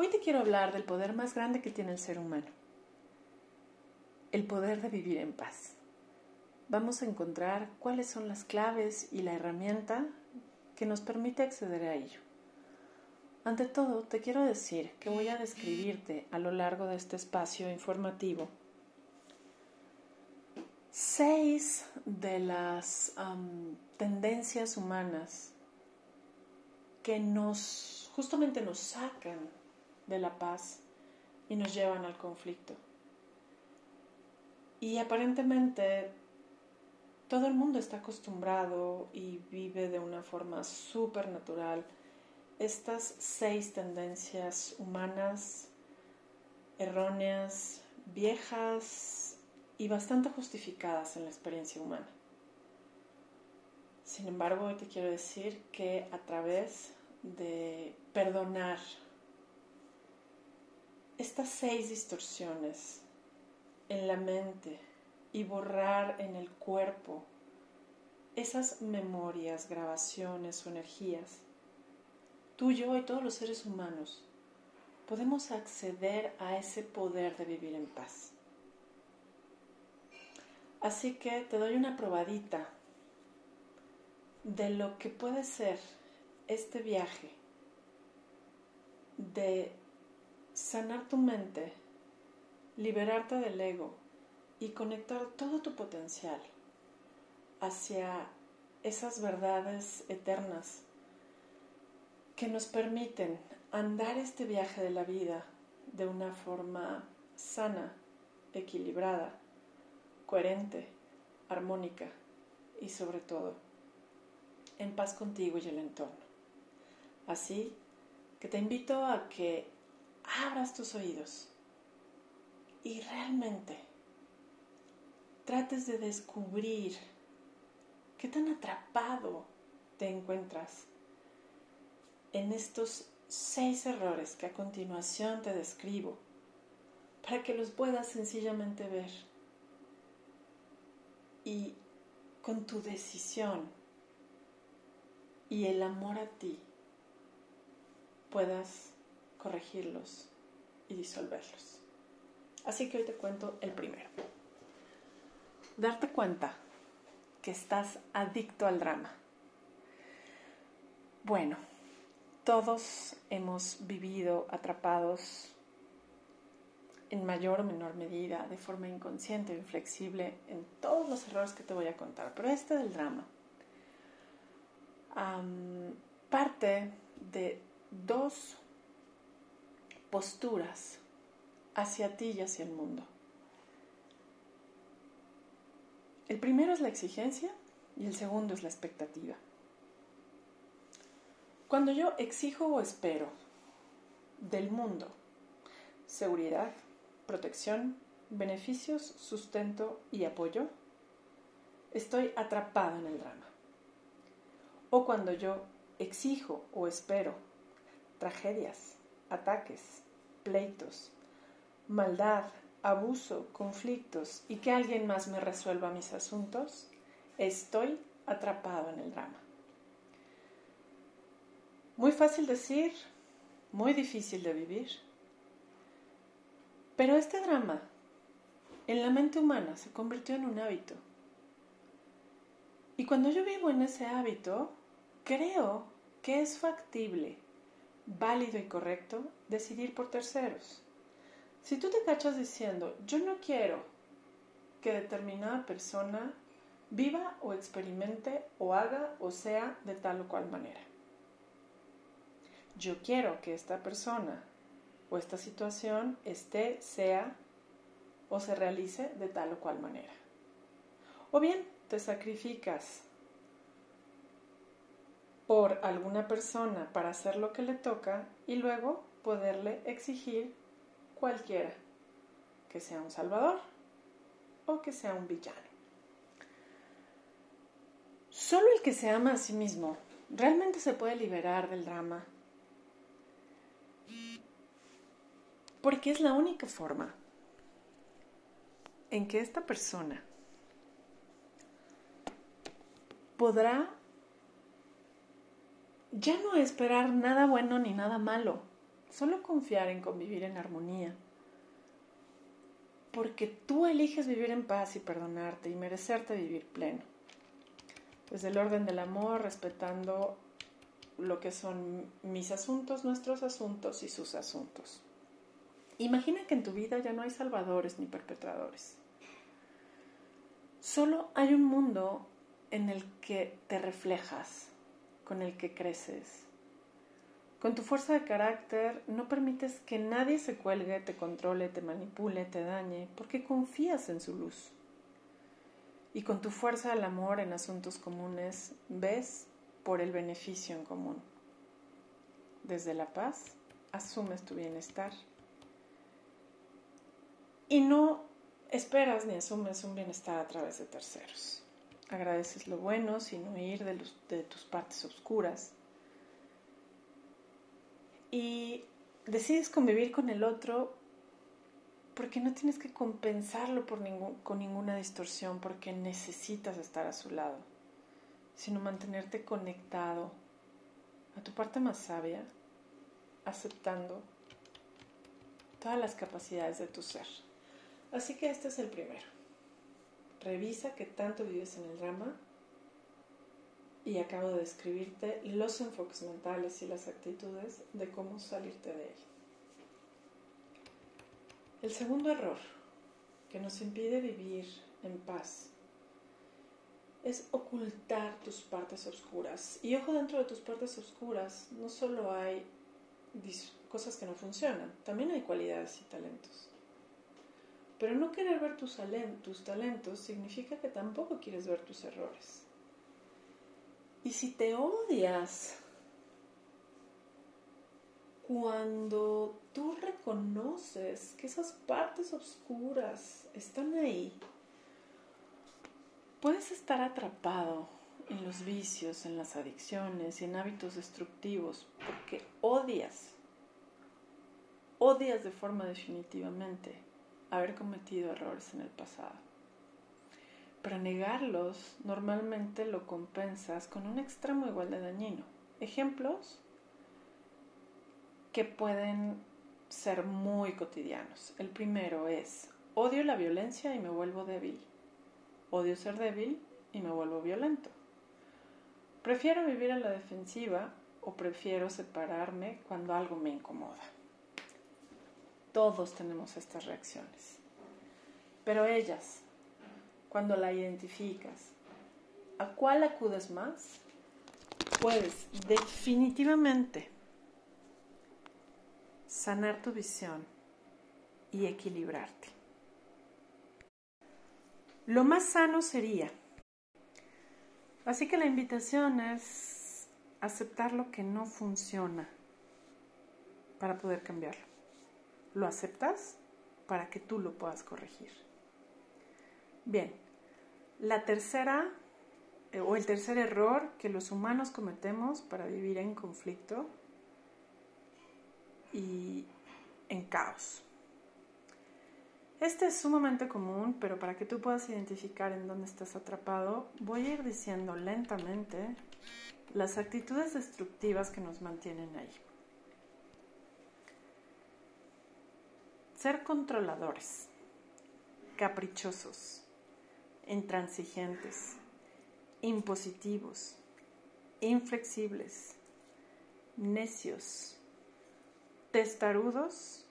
Hoy te quiero hablar del poder más grande que tiene el ser humano, el poder de vivir en paz. Vamos a encontrar cuáles son las claves y la herramienta que nos permite acceder a ello. Ante todo, te quiero decir que voy a describirte a lo largo de este espacio informativo seis de las tendencias humanas que nos justamente nos sacan de la paz y nos llevan al conflicto. Y aparentemente todo el mundo está acostumbrado y vive de una forma súper natural estas seis tendencias humanas erróneas, viejas y bastante justificadas en la experiencia humana. Sin embargo, hoy te quiero decir que a través de perdonar estas seis distorsiones en la mente y borrar en el cuerpo esas memorias, grabaciones o energías, tú, yo y todos los seres humanos podemos acceder a ese poder de vivir en paz. Así que te doy una probadita de lo que puede ser este viaje de sanar tu mente, liberarte del ego y conectar todo tu potencial hacia esas verdades eternas que nos permiten andar este viaje de la vida de una forma sana, equilibrada, coherente, armónica y sobre todo en paz contigo y el entorno. Así que te invito a que abras tus oídos y realmente trates de descubrir qué tan atrapado te encuentras en estos seis errores que a continuación te describo para que los puedas sencillamente ver. Y con tu decisión y el amor a ti puedas corregirlos y disolverlos. Así que hoy te cuento el primero. Darte cuenta que estás adicto al drama. Bueno, todos hemos vivido atrapados en mayor o menor medida, de forma inconsciente o inflexible, en todos los errores que te voy a contar. Pero este del drama parte de dos posturas hacia ti y hacia el mundo. El primero es la exigencia y el segundo es la expectativa. Cuando yo exijo o espero del mundo seguridad, protección, beneficios, sustento y apoyo, estoy atrapado en el drama. O cuando yo exijo o espero tragedias, ataques, pleitos, maldad, abuso, conflictos y que alguien más me resuelva mis asuntos, estoy atrapado en el drama. Muy fácil decir, muy difícil de vivir. Pero este drama en la mente humana se convirtió en un hábito. Y cuando yo vivo en ese hábito, creo que es factible, válido y correcto decidir por terceros. Si tú te cachas diciendo, yo no quiero que determinada persona viva o experimente o haga o sea de tal o cual manera. Yo quiero que esta persona o esta situación esté, sea o se realice de tal o cual manera. O bien te sacrificas por alguna persona para hacer lo que le toca y luego poderle exigir cualquiera, que sea un salvador o que sea un villano. Solo el que se ama a sí mismo realmente se puede liberar del drama, porque es la única forma en que esta persona podrá ya no esperar nada bueno ni nada malo, Solo confiar en convivir en armonía. Porque tú eliges vivir en paz y perdonarte y merecerte vivir pleno. Desde el orden del amor, respetando lo que son mis asuntos, nuestros asuntos y sus asuntos. Imagina que en tu vida ya no hay salvadores ni perpetradores. Solo hay un mundo en el que te reflejas, con el que creces. Con tu fuerza de carácter no permites que nadie se cuelgue, te controle, te manipule, te dañe, porque confías en su luz. Y con tu fuerza del amor en asuntos comunes ves por el beneficio en común. Desde la paz asumes tu bienestar. Y no esperas ni asumes un bienestar a través de terceros. Agradeces lo bueno sin huir de, tus partes oscuras. Y decides convivir con el otro porque no tienes que compensarlo con ninguna distorsión, porque necesitas estar a su lado, sino mantenerte conectado a tu parte más sabia, aceptando todas las capacidades de tu ser. Así que este es el primero. Revisa qué tanto vives en el drama y acabo de describirte los enfoques mentales y las actitudes de cómo salirte de él. El segundo error que nos impide vivir en paz es ocultar tus partes oscuras. Y ojo, dentro de tus partes oscuras no solo hay cosas que no funcionan, también hay cualidades y talentos. Pero no querer ver tus, talentos significa que tampoco quieres ver tus errores. Y si te odias cuando tú reconoces que esas partes oscuras están ahí, puedes estar atrapado en los vicios, en las adicciones y en hábitos destructivos porque odias, odias de forma definitivamente haber cometido errores en el pasado. Para negarlos, normalmente lo compensas con un extremo igual de dañino. Ejemplos que pueden ser muy cotidianos. El primero es, odio la violencia y me vuelvo débil. Odio ser débil y me vuelvo violento. Prefiero vivir a la defensiva o prefiero separarme cuando algo me incomoda. Todos tenemos estas reacciones. Pero ellas, cuando la identificas, ¿a cuál acudes más? Puedes definitivamente sanar tu visión y equilibrarte. Lo más sano sería. Así que la invitación es aceptar lo que no funciona para poder cambiarlo lo aceptas para que tú lo puedas corregir. Bien, la tercera eh, o el tercer error que los humanos cometemos para vivir en conflicto y en caos. Este es sumamente común, pero para que tú puedas identificar en dónde estás atrapado, voy a ir diciendo lentamente las actitudes destructivas que nos mantienen ahí. Ser controladores, caprichosos, intransigentes, impositivos, inflexibles, necios, testarudos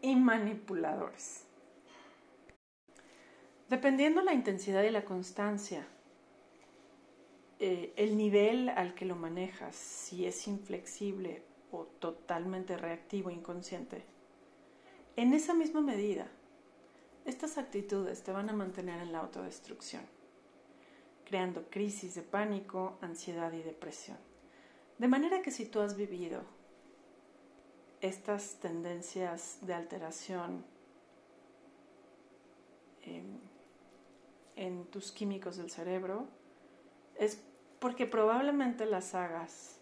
y manipuladores. Dependiendo la intensidad y la constancia, eh, el nivel al que lo manejas, si es inflexible o totalmente reactivo, inconsciente, en esa misma medida, estas actitudes te van a mantener en la autodestrucción, creando crisis de pánico, ansiedad y depresión. De manera que si tú has vivido estas tendencias de alteración en, en tus químicos del cerebro, es porque probablemente las hagas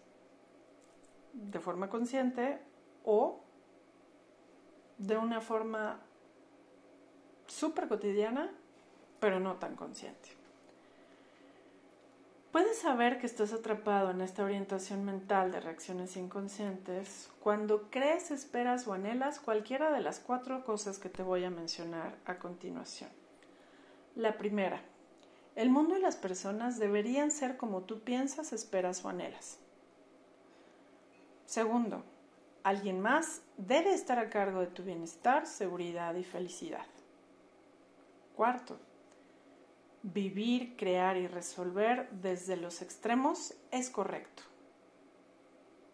de forma consciente o de una forma súper cotidiana, pero no tan consciente. Puedes saber que estás atrapado en esta orientación mental de reacciones inconscientes cuando crees, esperas o anhelas cualquiera de las cuatro cosas que te voy a mencionar a continuación. La primera, el mundo y las personas deberían ser como tú piensas, esperas o anhelas. Segundo, alguien más debe estar a cargo de tu bienestar, seguridad y felicidad. Cuarto, vivir, crear y resolver desde los extremos es correcto.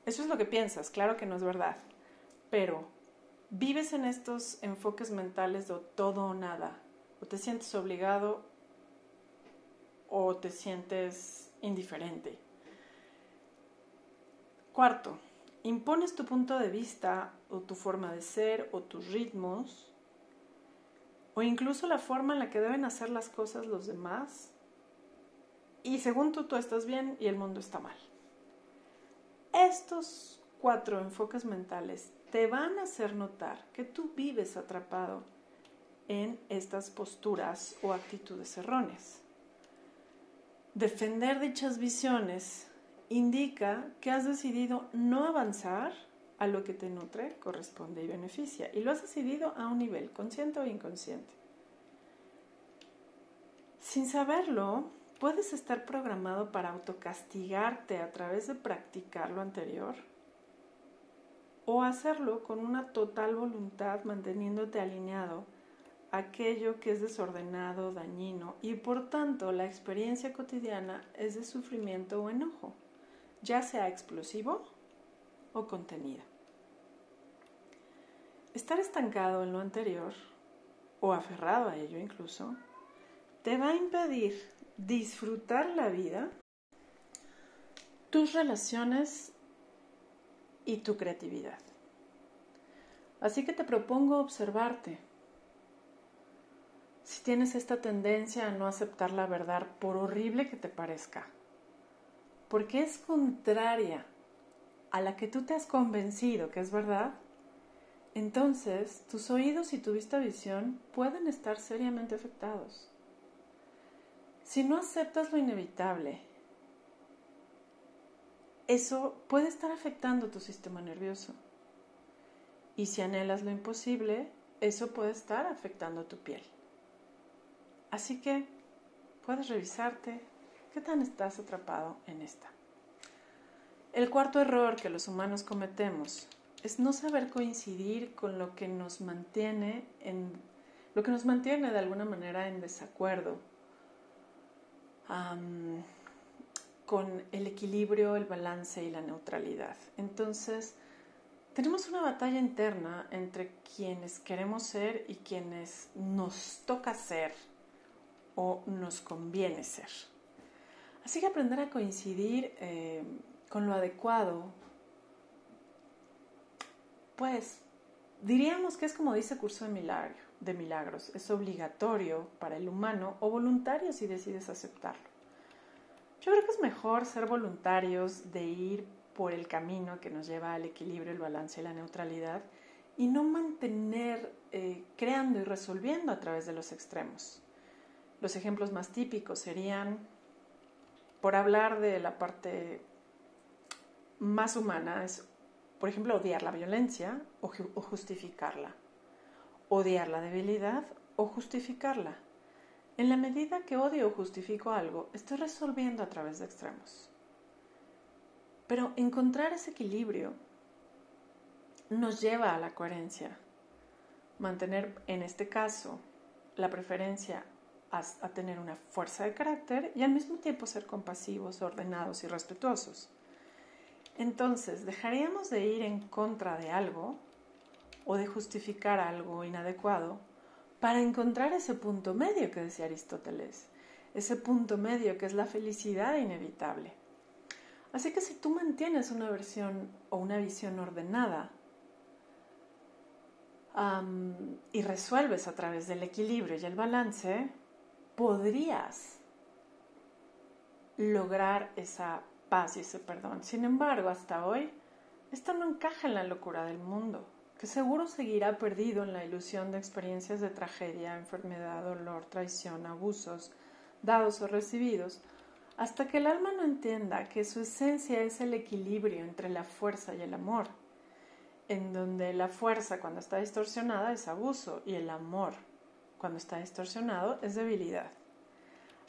Eso es lo que piensas, claro que no es verdad, pero vives en estos enfoques mentales de todo o nada, o te sientes obligado o te sientes indiferente. Cuarto, impones tu punto de vista o tu forma de ser o tus ritmos o incluso la forma en la que deben hacer las cosas los demás. Y según tú, tú estás bien y el mundo está mal. Estos cuatro enfoques mentales te van a hacer notar que tú vives atrapado en estas posturas o actitudes erróneas. Defender dichas visiones indica que has decidido no avanzar a lo que te nutre, corresponde y beneficia. Y lo has decidido a un nivel, consciente o inconsciente. Sin saberlo, puedes estar programado para autocastigarte a través de practicar lo anterior o hacerlo con una total voluntad manteniéndote alineado a aquello que es desordenado, dañino y por tanto la experiencia cotidiana es de sufrimiento o enojo, ya sea explosivo o contenido. Estar estancado en lo anterior, o aferrado a ello incluso, te va a impedir disfrutar la vida, tus relaciones y tu creatividad. Así que te propongo observarte. Si tienes esta tendencia a no aceptar la verdad, por horrible que te parezca, porque es contraria a la que tú te has convencido que es verdad, entonces tus oídos y tu vista visión pueden estar seriamente afectados. Si no aceptas lo inevitable, eso puede estar afectando tu sistema nervioso. Y si anhelas lo imposible, eso puede estar afectando tu piel. Así que puedes revisarte qué tan estás atrapado en esta. El cuarto error que los humanos cometemos es no saber coincidir con lo que nos mantiene en lo que nos mantiene de alguna manera en desacuerdo con el equilibrio, el balance y la neutralidad. Entonces, tenemos una batalla interna entre quienes queremos ser y quienes nos toca ser o nos conviene ser. Así que aprender a coincidir eh, con lo adecuado, pues diríamos que es como dice Curso de, Milagro, de Milagros, es obligatorio para el humano o voluntario si decides aceptarlo. Yo creo que es mejor ser voluntarios de ir por el camino que nos lleva al equilibrio, el balance y la neutralidad y no mantener eh, creando y resolviendo a través de los extremos. Los ejemplos más típicos serían, por hablar de la parte más humana es, por ejemplo, odiar la violencia o, o justificarla, odiar la debilidad o justificarla. En la medida que odio o justifico algo, estoy resolviendo a través de extremos. Pero encontrar ese equilibrio nos lleva a la coherencia. Mantener, en este caso, la preferencia a, tener una fuerza de carácter y al mismo tiempo ser compasivos, ordenados y respetuosos. Entonces, dejaríamos de ir en contra de algo o de justificar algo inadecuado para encontrar ese punto medio que decía Aristóteles, ese punto medio que es la felicidad inevitable. Así que si tú mantienes una versión o una visión ordenada y resuelves a través del equilibrio y el balance, podrías lograr esa paz y ese perdón. Sin embargo, hasta hoy, esto no encaja en la locura del mundo, que seguro seguirá perdido en la ilusión de experiencias de tragedia, enfermedad, dolor, traición, abusos, dados o recibidos, Hasta que el alma no entienda que su esencia es el equilibrio entre la fuerza y el amor, en donde la fuerza cuando está distorsionada es abuso y el amor cuando está distorsionado es debilidad.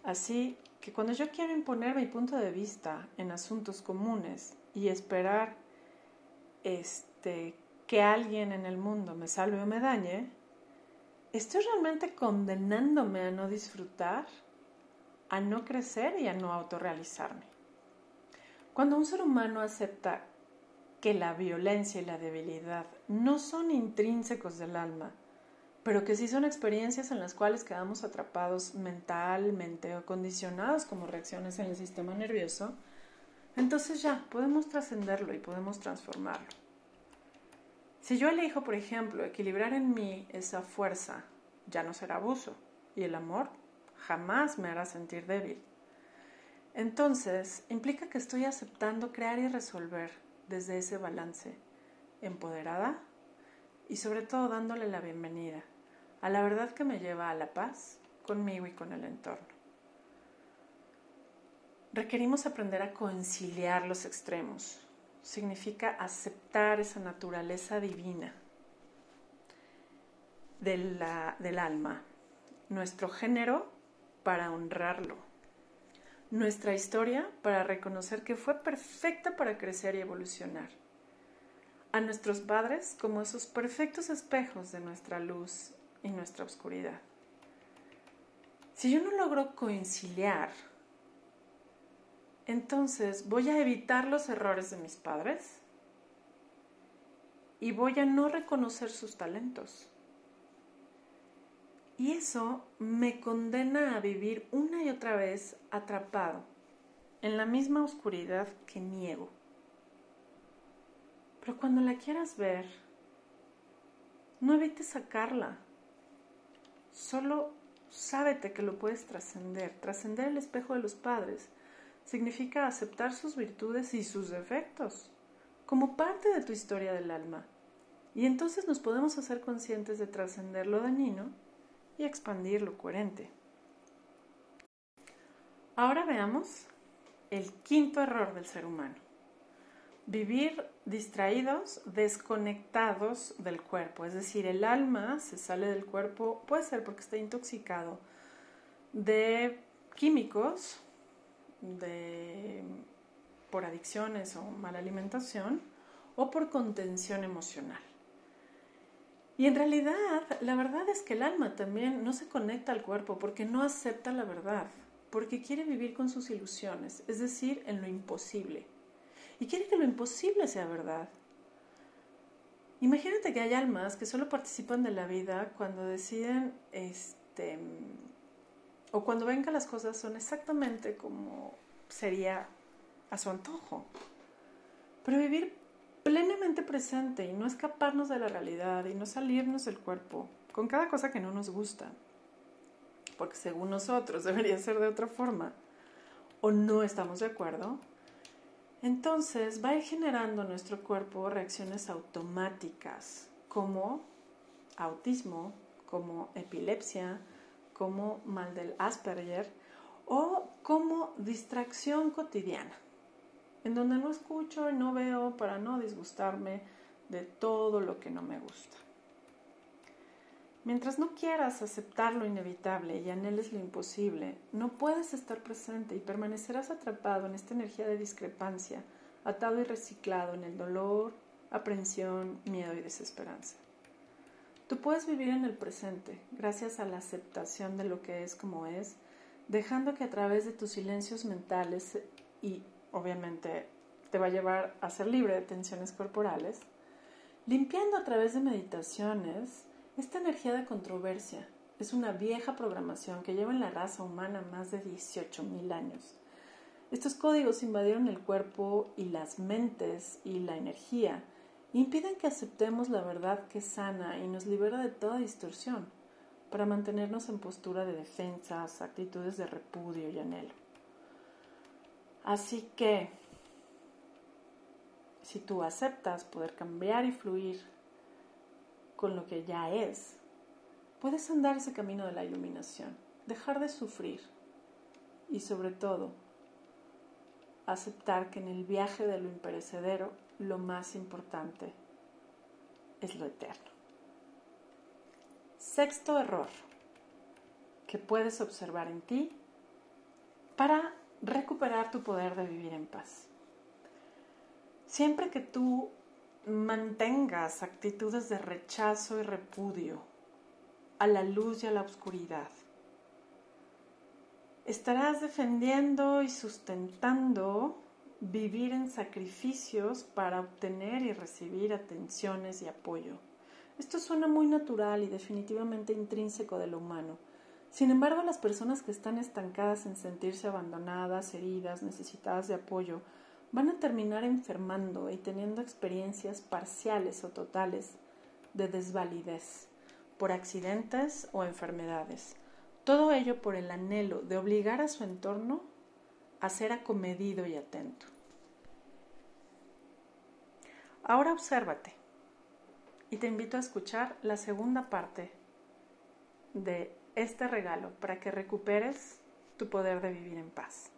Así que cuando yo quiero imponer mi punto de vista en asuntos comunes y esperar este, que alguien en el mundo me salve o me dañe, ¿estoy realmente condenándome a no disfrutar, a no crecer y a no autorrealizarme? Cuando un ser humano acepta que la violencia y la debilidad no son intrínsecos del alma, pero que sí son experiencias en las cuales quedamos atrapados mentalmente o condicionados como reacciones en el sistema nervioso, entonces ya podemos trascenderlo y podemos transformarlo. Si yo elijo, por ejemplo, equilibrar en mí esa fuerza, ya no será abuso y el amor jamás me hará sentir débil. Entonces, implica que estoy aceptando crear y resolver desde ese balance, empoderada y sobre todo dándole la bienvenida a la verdad que me lleva a la paz conmigo y con el entorno. Requerimos aprender a conciliar los extremos. Significa aceptar esa naturaleza divina del alma, nuestro género para honrarlo, nuestra historia para reconocer que fue perfecta para crecer y evolucionar, a nuestros padres como esos perfectos espejos de nuestra luz y nuestra oscuridad. Si yo no logro conciliar entonces voy a evitar los errores de mis padres y voy a no reconocer sus talentos. Y eso me condena a vivir una y otra vez atrapado en la misma oscuridad que niego. Pero cuando la quieras ver, no evites sacarla. Solo sábete que lo puedes trascender, trascender el espejo de los padres significa aceptar sus virtudes y sus defectos como parte de tu historia del alma. Y entonces nos podemos hacer conscientes de trascender lo dañino y expandir lo coherente. Ahora veamos el quinto error del ser humano. Vivir distraídos, desconectados del cuerpo. Es decir, el alma se sale del cuerpo, puede ser porque está intoxicado de químicos de, por adicciones o mala alimentación o por contención emocional. Y en realidad, la verdad es que el alma también no se conecta al cuerpo porque no acepta la verdad, porque quiere vivir con sus ilusiones, es decir, en lo imposible. Y quiere que lo imposible sea verdad. Imagínate que hay almas que solo participan de la vida cuando deciden este, o cuando ven que las cosas son exactamente como sería a su antojo. Pero vivir plenamente presente y no escaparnos de la realidad y no salirnos del cuerpo con cada cosa que no nos gusta, porque según nosotros debería ser de otra forma, o no estamos de acuerdo, entonces va generando nuestro cuerpo reacciones automáticas como autismo, como epilepsia, como mal del Asperger o como distracción cotidiana, en donde no escucho y no veo para no disgustarme de todo lo que no me gusta. Mientras no quieras aceptar lo inevitable y anheles lo imposible, no puedes estar presente y permanecerás atrapado en esta energía de discrepancia, atado y reciclado en el dolor, aprensión, miedo y desesperanza. Tú puedes vivir en el presente gracias a la aceptación de lo que es como es, dejando que a través de tus silencios mentales y obviamente te va a llevar a ser libre de tensiones corporales, limpiando a través de meditaciones esta energía de controversia. Es una vieja programación que lleva en la raza humana más de 18.000 años. Estos códigos invadieron el cuerpo y las mentes y la energía impiden que aceptemos la verdad que sana y nos libera de toda distorsión para mantenernos en postura de defensas, actitudes de repudio y anhelo. Así que, si tú aceptas poder cambiar y fluir con lo que ya es, puedes andar ese camino de la iluminación, dejar de sufrir y sobre todo aceptar que en el viaje de lo imperecedero lo más importante es lo eterno. Sexto error que puedes observar en ti para recuperar tu poder de vivir en paz. Siempre que tú mantengas actitudes de rechazo y repudio a la luz y a la oscuridad, estarás defendiendo y sustentando vivir en sacrificios para obtener y recibir atenciones y apoyo. Esto suena muy natural y definitivamente intrínseco de lo humano. Sin embargo, las personas que están estancadas en sentirse abandonadas, heridas, necesitadas de apoyo, van a terminar enfermando y teniendo experiencias parciales o totales de desvalidez por accidentes o enfermedades. Todo ello por el anhelo de obligar a su entorno a ser acomedido y atento. Ahora obsérvate y te invito a escuchar la segunda parte de este regalo para que recuperes tu poder de vivir en paz.